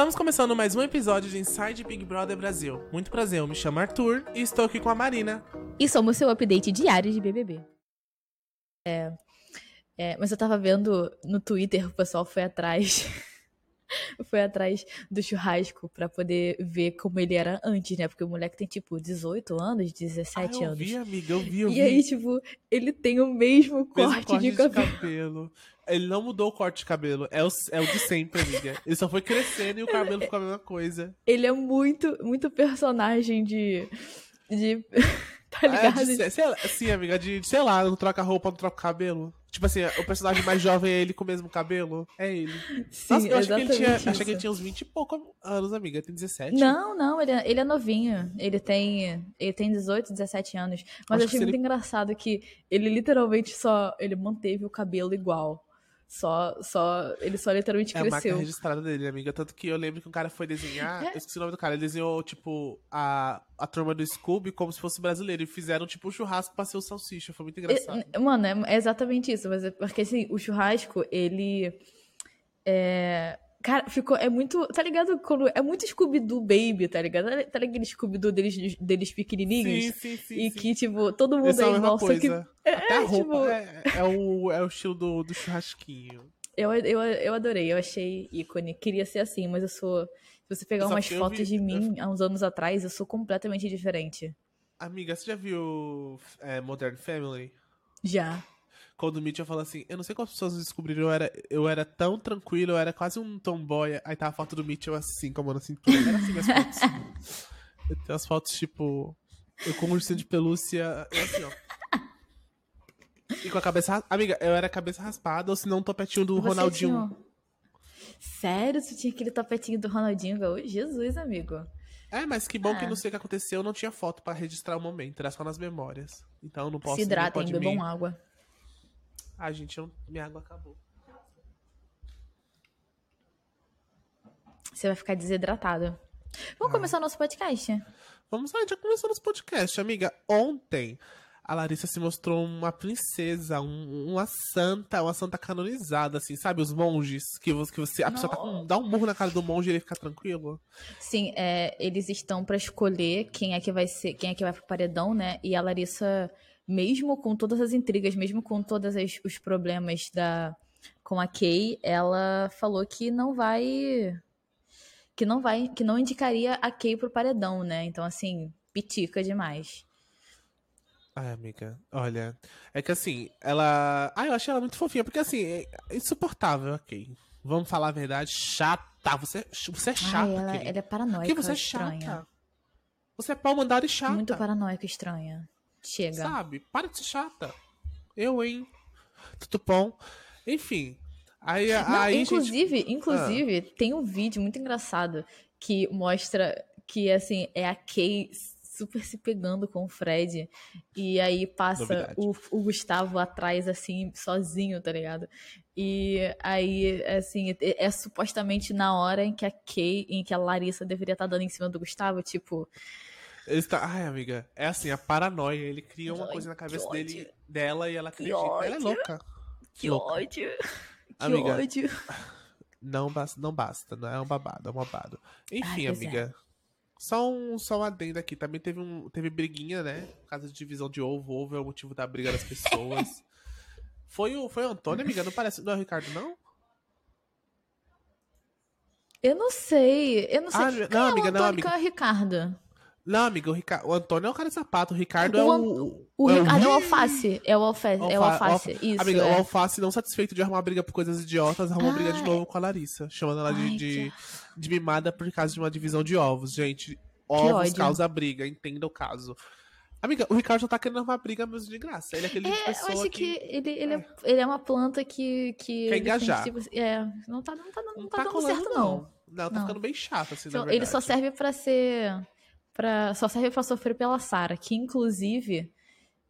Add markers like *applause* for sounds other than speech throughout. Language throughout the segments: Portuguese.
Estamos começando mais um episódio de Inside Big Brother Brasil. Muito prazer, eu me chamo Arthur e estou aqui com a Marina. E somos seu update diário de BBB. É, é, mas eu tava vendo no Twitter, o pessoal foi atrás. *laughs* foi atrás do churrasco pra poder ver como ele era antes, né? Porque o moleque tem, tipo, 18 anos, 17 ah, eu anos. Vi, amiga, eu vi, eu e vi. aí, tipo, ele tem o mesmo corte, Mesmo corte de de cabelo. cabelo. Ele não mudou o corte de cabelo. É o, é o de sempre, amiga. Ele só foi crescendo e o cabelo ficou a mesma coisa. Ele é muito, muito personagem de. de. *laughs* tá É, ligado? de, sei sim, amiga, de, sei lá, não troca roupa, não troca cabelo. Tipo assim, o personagem mais jovem é ele com o mesmo cabelo. É ele. Sim, Nossa, eu achei que, ele tinha, exatamente achei que ele isso. tinha uns 20 e pouco anos, amiga. Tem 17? Não, não, ele é, ele é novinho. Ele tem, ele tem 18, 17 anos. Mas Acho eu achei muito ele- engraçado que ele literalmente só. Ele manteve o cabelo igual. Só. só ele só literalmente É a marca cresceu. registrada dele, amiga. Tanto que eu lembro que um cara foi desenhar. *laughs* É. Eu esqueci o nome do cara. Ele desenhou, tipo, a, a turma do Scooby como se fosse brasileiro. E fizeram, tipo, um churrasco pra ser o salsicha. Foi muito engraçado. E- Mano, é, é exatamente isso. Mas é porque assim, o churrasco, ele. É. Cara, ficou. É muito. Tá ligado? Quando, é muito Scooby-Doo Baby, tá ligado? Tá ligado aquele Scooby-Doo deles, deles pequenininhos? sim, sim, sim. e sim. que, tipo, todo mundo são é mesma igual, só que. coisa. Até a é, roupa tipo- é, é o, é o estilo do, do churrasquinho. Eu, eu, eu adorei, eu achei ícone. Queria ser assim, mas eu sou. Se você pegar Eu umas eu fotos vi- de eu- mim há uns anos atrás, eu sou completamente diferente. Amiga, você já viu é, Modern Family? Já. Quando o Mitchell fala assim, eu não sei como as pessoas descobriram, eu era, eu era tão tranquilo, eu era quase um tomboy. Aí tá a foto do Mitchell assim, com a mão na cintura. Era assim as fotos. Eu tenho as fotos, tipo, eu com um ursinho de pelúcia, e assim, ó. E com a cabeça... Amiga, eu era cabeça raspada, ou se não um topetinho do Você Ronaldinho. tinha- Sério? Você tinha aquele tapetinho do Ronaldinho Gaúcho? Jesus, amigo. É, mas que bom que Ah. não sei o que aconteceu, não tinha foto pra registrar o momento, era só nas memórias. Então eu não posso... Se hidratem, bebam água. Ah, gente, eu- minha água acabou. Você vai ficar desidratado. Vamos Ah. começar o nosso podcast? Vamos lá, já começou nosso podcast, amiga. Ontem, a Larissa se mostrou uma princesa, um- uma santa, uma santa canonizada, assim, sabe? Os monges, que você, que você a pessoa tá com, dá um murro na cara do monge e ele fica tranquilo. Sim, é, eles estão pra escolher quem é que vai ser, quem é que vai pro paredão, né? E a Larissa, mesmo com todas as intrigas, mesmo com todos os problemas da com a Kay, ela falou que não vai que não vai, que não indicaria a Kay pro paredão, né? Então assim, pitica demais. Ai, amiga, olha. É que assim, ela. Ah, eu achei ela muito fofinha, porque assim, é insuportável, ok. Vamos falar a verdade, chata. Você, você é chata, Ai, ela, ela é paranoica, Porque você é estranha. chata. Você é pau mandado e chata. Muito paranoica, estranha. Chega. Sabe? Para de ser chata. Eu, hein? Tudo bom? Enfim. Aí, Não, aí gente- inclusive, inclusive, tem um vídeo muito engraçado que mostra que, assim, é a Kay super se pegando com o Fred. E aí passa o, o Gustavo atrás, assim, sozinho, tá ligado? E aí, assim, é, é supostamente na hora em que a Kay, em que a Larissa deveria estar dando em cima do Gustavo, tipo, Ele tá... Ai, amiga, é assim, a paranoia. Ele cria uma coisa na que cabeça ódio. dele, dela e ela Que acredita. Ela é louca. que Louca. ódio. Que Amiga, ódio. Não basta, não basta, não é um babado, é um babado. Enfim, é. amiga. Só um, só um adendo aqui. Também teve, um, teve briguinha, né? Por causa de divisão de ovo. Ovo é o motivo da briga das pessoas. *laughs* foi, o, foi o Antônio, amiga? Não parece. Não é o Ricardo, não? Eu não sei, eu não sei. Ah, Quem não, é amiga, o não, Antônio, amiga. quem é o Ricardo? Não, amiga, o, Rica... o Antônio é o cara de sapato. O Ricardo é O o. O é Ricardo é o alface. É o alface. É o Alfa- alface. alfa- Isso. Amiga, é. o Alface, não satisfeito de arrumar briga por coisas idiotas, arrumou briga de novo com a Larissa. Chamando ela de, Ai, de, de mimada por causa de uma divisão de ovos. Gente, ovos causa briga, entenda o caso. Amiga, o Ricardo já tá querendo arrumar briga mesmo de graça. Ele é aquele tipo de É, eu pessoa acho que, ele, ele, é, ele é uma planta que. que Quer tem, engajar. tipo, é, não tá, não tá, não tá dando colando, certo, não. Não, tá Não. ficando bem chato, assim, Então, ele só serve pra ser. Pra, só serve pra sofrer pela Sara, que inclusive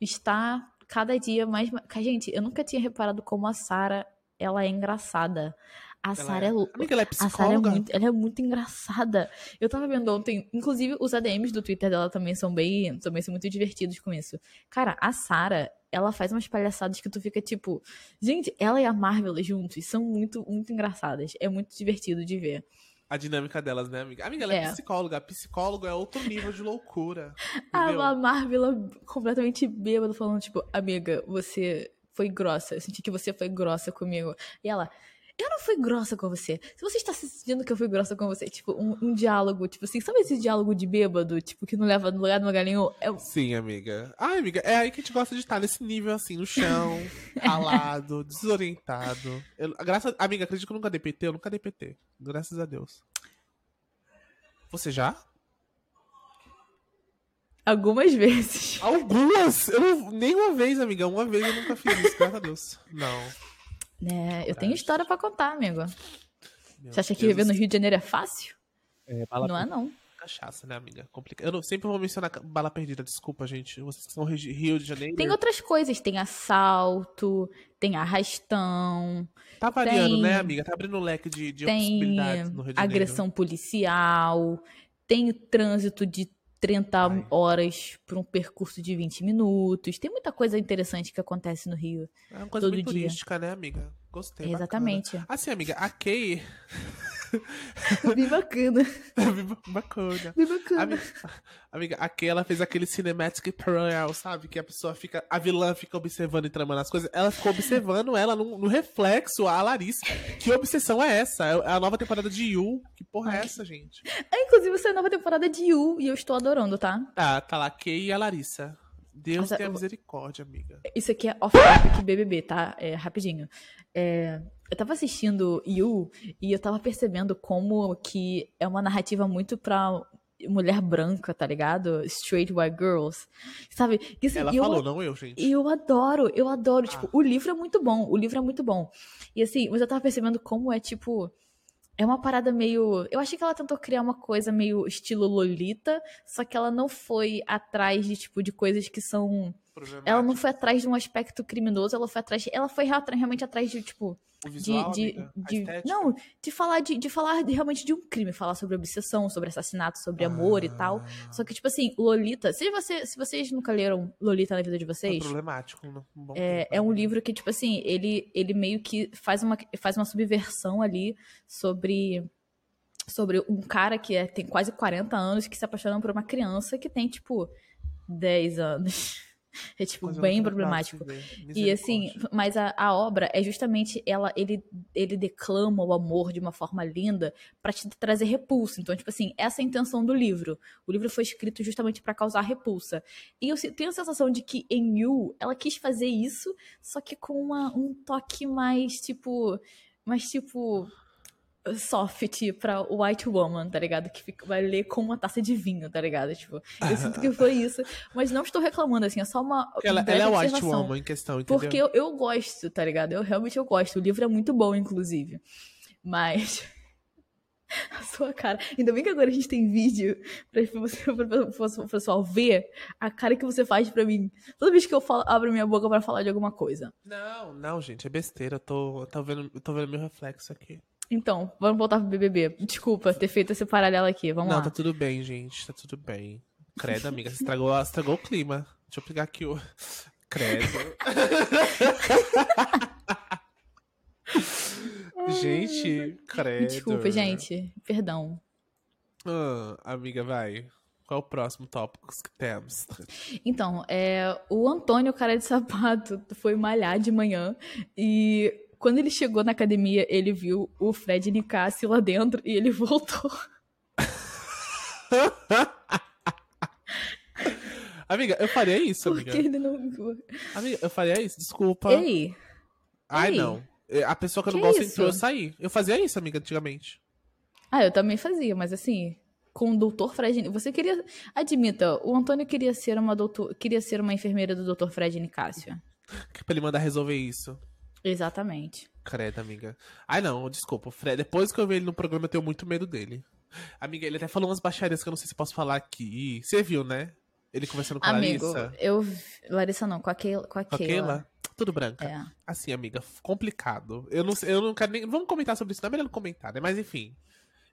está cada dia mais. Gente, eu nunca tinha reparado como a Sara ela é engraçada. A Sara é, lou- Amiga, ela é A Sarah é psicóloga? muito, ela é muito engraçada. Eu tava vendo ontem, inclusive os ADMs do Twitter dela também são bem, também são muito divertidos com isso. Cara, a Sarah, ela faz umas palhaçadas que tu fica tipo, gente, ela e a Marvel juntos são muito, muito engraçadas. É muito divertido de ver. A dinâmica delas, né, amiga? Amiga, ela é, É. psicóloga. Psicólogo é outro nível de loucura. *laughs* A, entendeu? a Marvel completamente bêbada, falando, tipo, amiga, você foi grossa. Eu senti que você foi grossa comigo. E ela, eu não fui grossa com você. Se você está sentindo que eu fui grossa com você, tipo, um, um diálogo, tipo assim, sabe esse diálogo de bêbado, tipo, que não leva no lugar, lugar nenhum? É, Sim, amiga. Ai, amiga, é aí que a gente gosta de estar nesse nível, assim, no chão, *laughs* ralado, desorientado. Eu, graças, amiga, acredito que eu nunca dei PT, eu nunca dei PT. Graças a Deus. Você já? algumas vezes. Algumas! Eu não, nem uma vez, amiga. Uma vez eu nunca fiz isso, graças a Deus. Não. Né, eu tenho história pra contar, amigo. Meu Você acha que Deus viver no Rio de Janeiro é fácil? É, bala Não é, não. cachaça, né, amiga? Complica... Eu não- sempre vou mencionar bala perdida, desculpa, gente. Vocês que são Rio de- Rio de Janeiro. Tem outras coisas, tem assalto, tem arrastão, Tá variando, tem- né, amiga? Tá abrindo um leque de, de tem possibilidades no Rio de Janeiro. agressão policial, tem o trânsito de 30 Ai. horas por um percurso de 20 minutos. Tem muita coisa interessante que acontece no Rio. É uma coisa todo bem dia. turística, né, amiga? Gostei. bacana. Exatamente. Assim, amiga, a Kay. Bem bacana. bacana. Bem bacana. Amiga, *laughs* amiga, a Kay, ela fez aquele cinematic parallel, sabe? Que a pessoa fica. A vilã fica observando e tramando as coisas. Ela ficou observando ela no, no reflexo, a Larissa. Que obsessão é essa? É a nova temporada de You. Que porra é essa, gente? Ah, inclusive, essa é a nova temporada de You e eu estou adorando, tá? Tá, tá lá Kay e a Larissa. Deus Nossa, tenha misericórdia, amiga. Isso aqui é off-topic BBB, tá? É, rapidinho. É, eu tava assistindo You e eu tava percebendo como que é uma narrativa muito pra mulher branca, tá ligado? Straight white girls. Sabe? E, assim, Ela eu, falou, não eu, gente. e eu adoro, eu adoro. Tipo, Ah. o livro é muito bom, o livro é muito bom. E assim, mas eu tava percebendo como é, tipo... É uma parada meio. Eu achei que ela tentou criar uma coisa meio estilo Lolita, só que ela não foi atrás de, tipo, de coisas que são ela não foi atrás de um aspecto criminoso, ela foi atrás. Ela foi rea- realmente atrás de, tipo. De, de? A de- não, de falar de, de falar realmente de um crime, falar sobre obsessão, sobre assassinato, sobre amor e tal. Ah, Só que, tipo assim, Lolita. Se, você, se vocês nunca leram Lolita na vida de vocês, problemático. né? Um bom é, tempo, é um amiga. livro que, tipo assim, ele, ele meio que faz uma, faz uma subversão ali sobre. Sobre um cara que é- tem quase 40 anos que se apaixona por uma criança que tem, tipo, 10 anos. *laughs* É, tipo, bem problemático. E assim, mas a, a obra é justamente ela, ele, ele declama o amor de uma forma linda pra te trazer repulsa. Então, tipo assim, essa é a intenção do livro. O livro foi escrito justamente pra causar repulsa. E eu tenho a sensação de que em You ela quis fazer isso, só que com uma- um toque mais tipo, mais tipo soft pra white woman, tá ligado? Que fica- vai ler com uma taça de vinho, tá ligado? Tipo, eu sinto que foi isso, mas não estou reclamando assim, é só uma Ela, ela é white woman em questão, entendeu? Porque eu, eu gosto, tá ligado? Eu realmente eu gosto. O livro é muito bom, inclusive. Mas. *laughs* A sua cara. Ainda bem que agora a gente tem vídeo pra *laughs* você, para o pessoal ver a cara que você faz pra mim. Toda vez que eu falo, abro minha boca pra falar de alguma coisa. Não, não, gente, é besteira. Eu tô, tô, vendo, eu tô vendo meu reflexo aqui. Então, vamos voltar pro BBB. Desculpa ter feito esse paralelo aqui. Vamos não, lá. tá tudo bem, gente. Tá tudo bem. Credo, amiga, você estragou, estragou o clima. Deixa eu pegar aqui o. Credo. gente, credo. Desculpa, gente. Perdão. Ah, amiga, vai. Qual é o próximo tópico que temos? Então, é, o Antônio, cara de sapato, foi malhar de manhã e quando ele chegou na academia, ele viu o Fred Nicásio lá dentro e ele *laughs* voltou. amiga, eu faria isso, amiga. Porque ele não. Amiga, eu faria isso, desculpa. Ei, Ai, ei. não. A pessoa que eu não Que gosto isso? entrou, eu saí. Eu fazia isso, amiga, antigamente. ah, eu também fazia, mas assim, com o doutor Fred. Você queria. Admita, o Antônio queria ser uma doutor, queria ser uma enfermeira do doutor Fred Nicásio. Pra ele mandar resolver isso. Exatamente. Credo, amiga. Ai, não, desculpa. O Fred, depois que eu vi ele no programa, eu tenho muito medo dele. Amiga, ele até falou umas baixarias que eu não sei se posso falar aqui. Você viu, né? Ele conversando com a Amigo, Larissa. eu. Larissa não, com a Keila. Com a a. Keila. Tudo branca. É. Assim, amiga, complicado. Eu não, sei- eu não quero nem. Vamos comentar sobre isso, não é melhor não comentar, né? Mas enfim.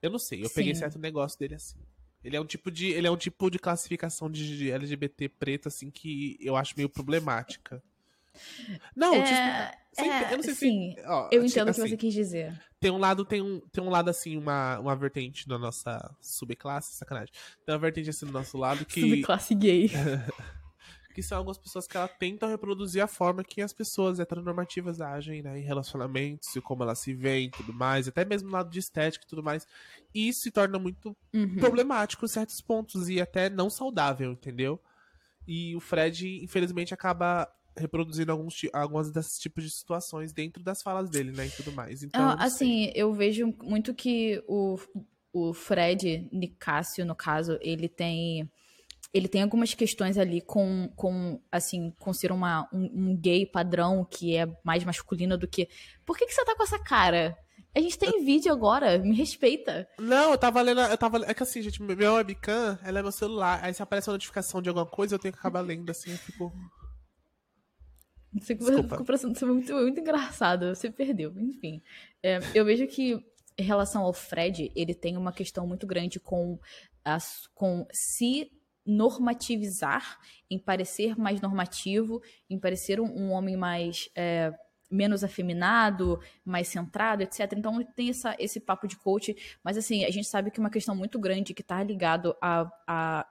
Eu não sei. Eu peguei Sim. certo negócio dele assim. Ele é um tipo de. Ele é um tipo de classificação de LGBT preto, assim, que eu acho meio problemática. Não, É, é, eu não sei sim, se. ó, Eu entendo o que assim, você quis dizer. Tem um lado, tem um, tem um lado assim, uma, uma vertente da nossa subclasse, sacanagem. Tem uma vertente assim do nosso lado que, Subclasse gay. *laughs* que são algumas pessoas que ela tentam reproduzir a forma que as pessoas heteronormativas agem, né, em relacionamentos e como elas se veem e tudo mais, até mesmo no lado de estética e tudo mais. E isso se torna muito Uhum. problemático em certos pontos e até não saudável, entendeu? E o Fred, infelizmente, acaba reproduzindo alguns, algumas desses tipos de situações dentro das falas dele, né, e tudo mais. Então, Ah, eu assim, eu vejo muito que o, o Fred Nicásio, no caso, ele tem. Ele tem algumas questões ali com, com assim, com ser uma, um, um gay padrão que é mais masculino do que. Por que, que você tá com essa cara? A gente tem *laughs* vídeo agora, me respeita. Não, eu tava lendo. Eu tava. É que assim, gente, meu webcam, ela é meu celular. Aí se aparece uma notificação de alguma coisa, eu tenho que acabar lendo assim, eu fico. Ficou parecendo ser muito, muito engraçado, você perdeu, enfim. É, eu vejo que, em relação ao Fred, ele tem uma questão muito grande com, as, com se normativizar, em parecer mais normativo, em parecer um, um homem mais. é, menos afeminado, mais centrado, etc. Então tem essa, esse papo de coach, mas assim, a gente sabe que uma questão muito grande que tá ligado a, a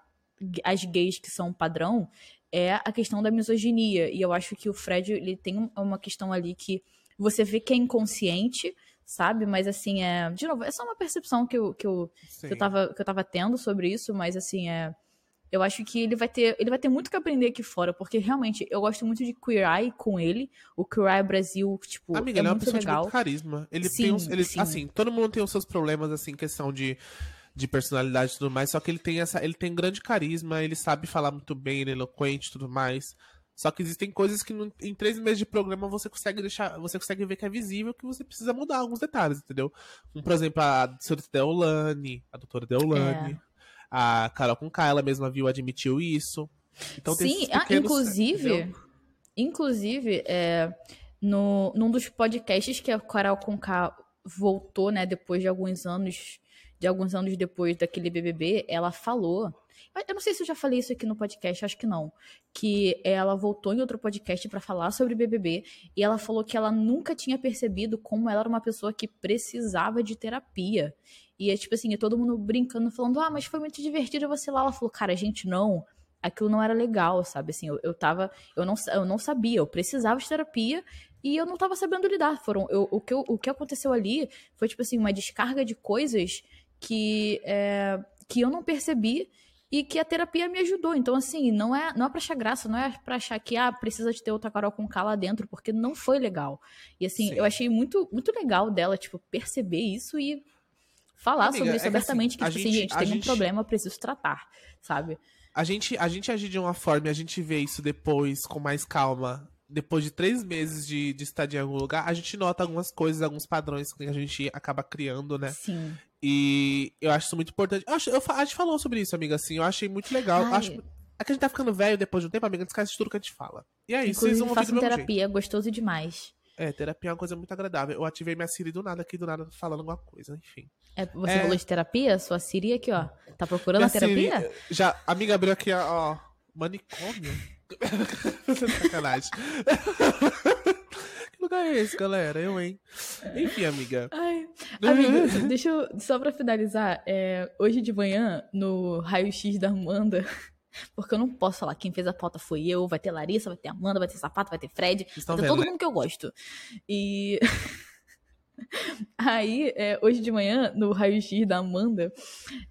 as gays que são padrão é a questão da misoginia. E eu acho que o Fred, ele tem um- uma questão ali que você vê que é inconsciente, sabe? Mas assim, é. De novo, é só uma percepção que eu, que eu, Sim. que eu, tava, que eu tava tendo sobre isso, mas assim, é. Eu acho que ele vai ter, ele vai ter muito que aprender aqui fora, porque realmente eu gosto muito de Queer Eye com ele. O Queer Eye Brasil, tipo, Amiga, é ele é uma muito pessoa de legal. muito carisma. Ele Sim, tem uns, ele, sim. assim, todo mundo tem os seus problemas, assim, questão de, de personalidade e tudo mais, só que ele tem essa, ele tem grande carisma, ele sabe falar muito bem, ele é eloquente e tudo mais. Só que existem coisas que no- em três meses de programa você consegue deixar, você consegue ver que é visível que você precisa mudar alguns detalhes, entendeu? Como, por exemplo, a senhorita Deolane, a doutora Deolane, É. a Carol com ela mesma viu, admitiu isso. Então tem Sim, ah, pequenos- inclusive, entendeu? inclusive, é, no, num dos podcasts que a Carol Conká voltou, né, depois de alguns anos, de alguns anos depois daquele BBB, ela falou, eu não sei se eu já falei isso aqui no podcast, acho que não, que ela voltou em outro podcast pra falar sobre BBB e ela falou que ela nunca tinha percebido como ela era uma pessoa que precisava de terapia. E é tipo assim, é todo mundo brincando, falando, ah, mas foi muito divertido você lá. Ela falou, cara, gente, não aquilo não era legal, sabe? Assim, eu, eu tava. Eu não, eu não sabia, eu precisava de terapia e eu não tava sabendo lidar. Foram, eu, o, que eu- o que aconteceu ali foi, tipo assim, uma descarga de coisas que, é, que eu não percebi e que a terapia me ajudou. Então, assim, não é, não é pra achar graça, não é pra achar que, ah, precisa de ter outra Carol com K lá dentro, porque não foi legal. E, assim, Sim. eu achei muito, muito legal dela, tipo, perceber isso e falar Amiga, sobre é isso que, abertamente, assim, que, tipo assim, gente- gente, a tem um gente- problema, eu preciso tratar, sabe? A gente, a gente agir de uma forma e a gente vê isso depois, com mais calma, depois de três meses de, de estadia em algum lugar, a gente nota algumas coisas, alguns padrões que a gente acaba criando, né? Sim. E eu acho isso muito importante. Eu acho, eu, a gente falou sobre isso, amiga, assim, eu achei muito legal. Ai. acho, é que a gente tá ficando velho depois de um tempo, amiga, a gente esquece de tudo que a gente fala. E aí, vocês Inclusive, vão ouvir do façam terapia, é gostoso demais. jeito. É, terapia é uma coisa muito agradável. Eu ativei minha Siri do nada aqui, do nada falando alguma coisa, enfim. É, você É. falou de terapia? Sua Siri aqui, ó. Tá procurando Minha a terapia? Siri, já, a amiga abriu aqui, ó, manicômio. *laughs* Sacanagem. que lugar é esse, galera? Eu, hein? Enfim, amiga. Ai, amiga, deixa eu. Só pra finalizar, é, hoje de manhã, no raio-x da Amanda. *laughs* Porque eu não posso falar, quem fez a pauta foi eu, vai ter Larissa, vai ter Amanda, vai ter Sapato, vai ter Fred, Vocês vai ter vendo, todo né? mundo que eu gosto. E. *laughs* Aí, é, hoje de manhã, no raio-x da Amanda,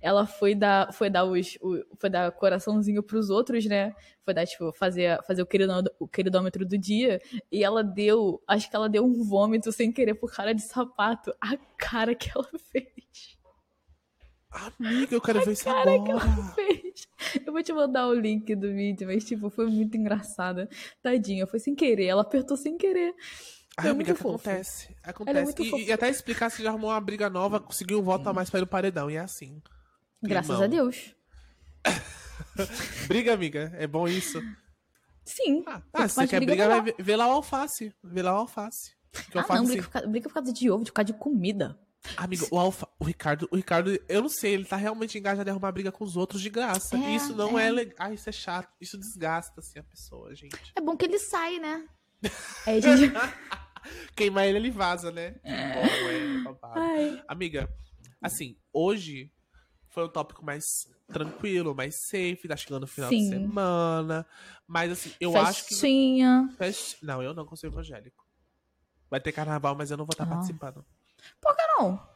ela foi dar, foi dar os, o- foi dar coraçãozinho pros outros, né? Foi dar, tipo, fazer, fazer o, queridô, o queridômetro do dia. E ela deu, acho que ela deu um vômito sem querer pro cara de sapato. A cara que ela *laughs* fez. Amiga, eu quero ver isso cara que agora. ela fez. Eu vou te mandar o link do vídeo, mas, tipo, foi muito engraçada. Tadinha, foi sem querer. Ela apertou sem querer. Ai, É amiga, que fofo. acontece. É Acontece. muito e, e até explicar se já arrumou uma briga nova, conseguiu um voto a mais pra ir no paredão. E é assim. Graças a Deus. *laughs* Briga, amiga. É bom isso. Sim. Ah, ah, se você quer briga, brigar, vai ver, vê lá o alface. Vê lá o alface. Que Ah, alface, não, briga por, causa, briga por causa de ovo, de por causa de comida. Amigo, o, alfa, o Ricardo, o Ricardo, eu não sei, ele tá realmente engajado em arrumar briga com os outros de graça. É, isso não é, é. legal. Ah, isso é chato. Isso desgasta, assim, a pessoa, gente. É bom que ele sai, né? A *laughs* gente. *laughs* Queimar ele, ele vaza, né? Que bom, é. Ai. Amiga, assim, hoje foi um tópico mais tranquilo, mais safe, tá chegando o final de Sim. semana. Mas assim, eu acho que. Festinha. Fest- Não, eu não consigo evangélico. Vai ter carnaval, mas eu não vou estar Ah. participando. Por que não?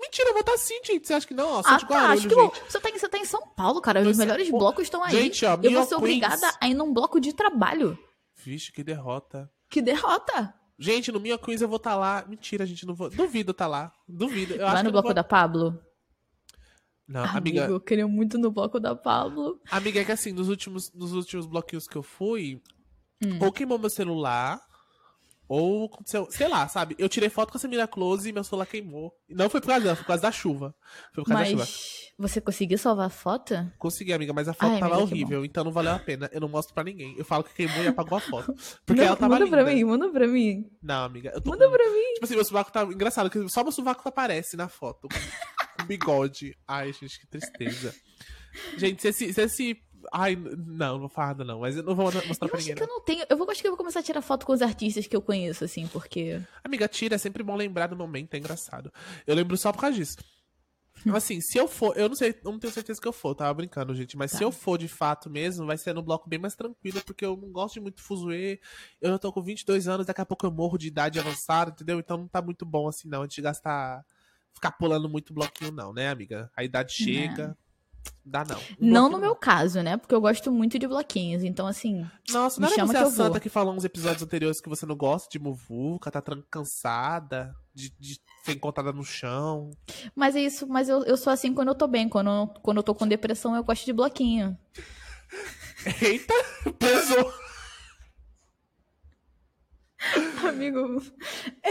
Mentira, eu vou estar sim, gente. Você acha que não? Ó, Ah, de tá. Guarulhos, Acho que gente. Você tá, em- você tá em São Paulo, cara. Os melhores Pô, blocos estão aí. gente, ó, eu vou ser Queens. obrigada a ir num bloco de trabalho. Vixe, que derrota. Que derrota. Gente, no Minha Quiz eu vou estar lá. Mentira, gente, não vou. Duvido estar lá. Duvido. Eu que no bloco vou- da Pablo. Não, Amigo, amiga, eu queria muito no bloco da Pablo. amiga, é que assim, nos últimos, nos últimos bloquinhos que eu fui, Hum. ou queimou meu celular, ou aconteceu, sei lá, sabe? Eu tirei foto com essa mina close e meu celular queimou. Não foi por causa dela, foi por causa da chuva. Foi por causa da chuva. Mas você conseguiu salvar a foto? Consegui, amiga, mas a foto Ai, tava horrível, então não valeu a pena. Eu não mostro pra ninguém. Eu falo que queimou e apagou a foto. Porque Não, ela tava manda linda. pra mim, manda pra mim. Não, amiga, eu tô Manda com- pra mim. Tipo assim, meu sovaco tá engraçado, que só meu sovaco aparece na foto. Com bigode. Ai, gente, que tristeza. Gente, se esse. Se esse... Ai, não, não vou falar nada, não. Mas eu não vou mostrar Eu pra acho ninguém. que eu não. não tenho. Eu vou, acho que eu vou começar a tirar foto com os artistas que eu conheço, assim, porque. Amiga, tira, é sempre bom lembrar do momento, é engraçado. Eu lembro só por causa disso. Então, Assim, se eu for, eu não sei, eu não tenho certeza que eu for, tava brincando, gente, mas Tá. se eu for de fato mesmo, vai ser no bloco bem mais tranquilo, porque eu não gosto de muito fuzuê, eu já tô com 22 anos, daqui a pouco eu morro de idade avançada, entendeu? Então não tá muito bom assim não, a gente gastar, ficar pulando muito bloquinho não, né, amiga? A idade chega, dá não. Não no meu caso, né? Porque eu gosto muito de bloquinhos. Então, assim. Nossa, me não era chama você que a vou. santa que falou uns episódios anteriores que você não gosta de muvuca, tá cansada, de, de ser encontrada no chão. Mas é isso, mas eu, eu sou assim quando eu tô bem. Quando, eu- quando eu tô com depressão, eu gosto de bloquinho. *laughs* Eita, pesou. *laughs* Amigo,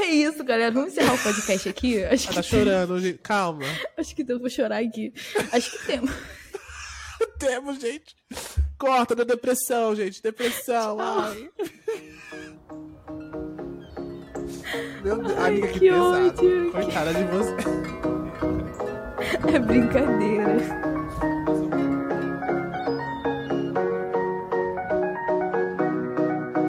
isso, galera. Vamos encerrar o podcast aqui? Acho Ela que, tá chorando, gente. Calma. acho que eu vou chorar aqui. Acho que temos. *laughs* Temos, gente. Corta da depressão, gente. Depressão. Tchau. Ai. Meu Deus, Ai, amiga, que, que pesado. ódio. Coitada de você. É brincadeira.